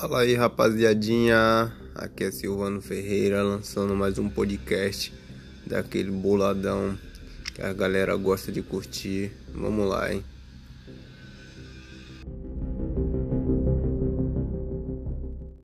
Fala aí rapaziadinha, aqui é Silvano Ferreira lançando mais um podcast daquele boladão que a galera gosta de curtir. Vamos lá, hein?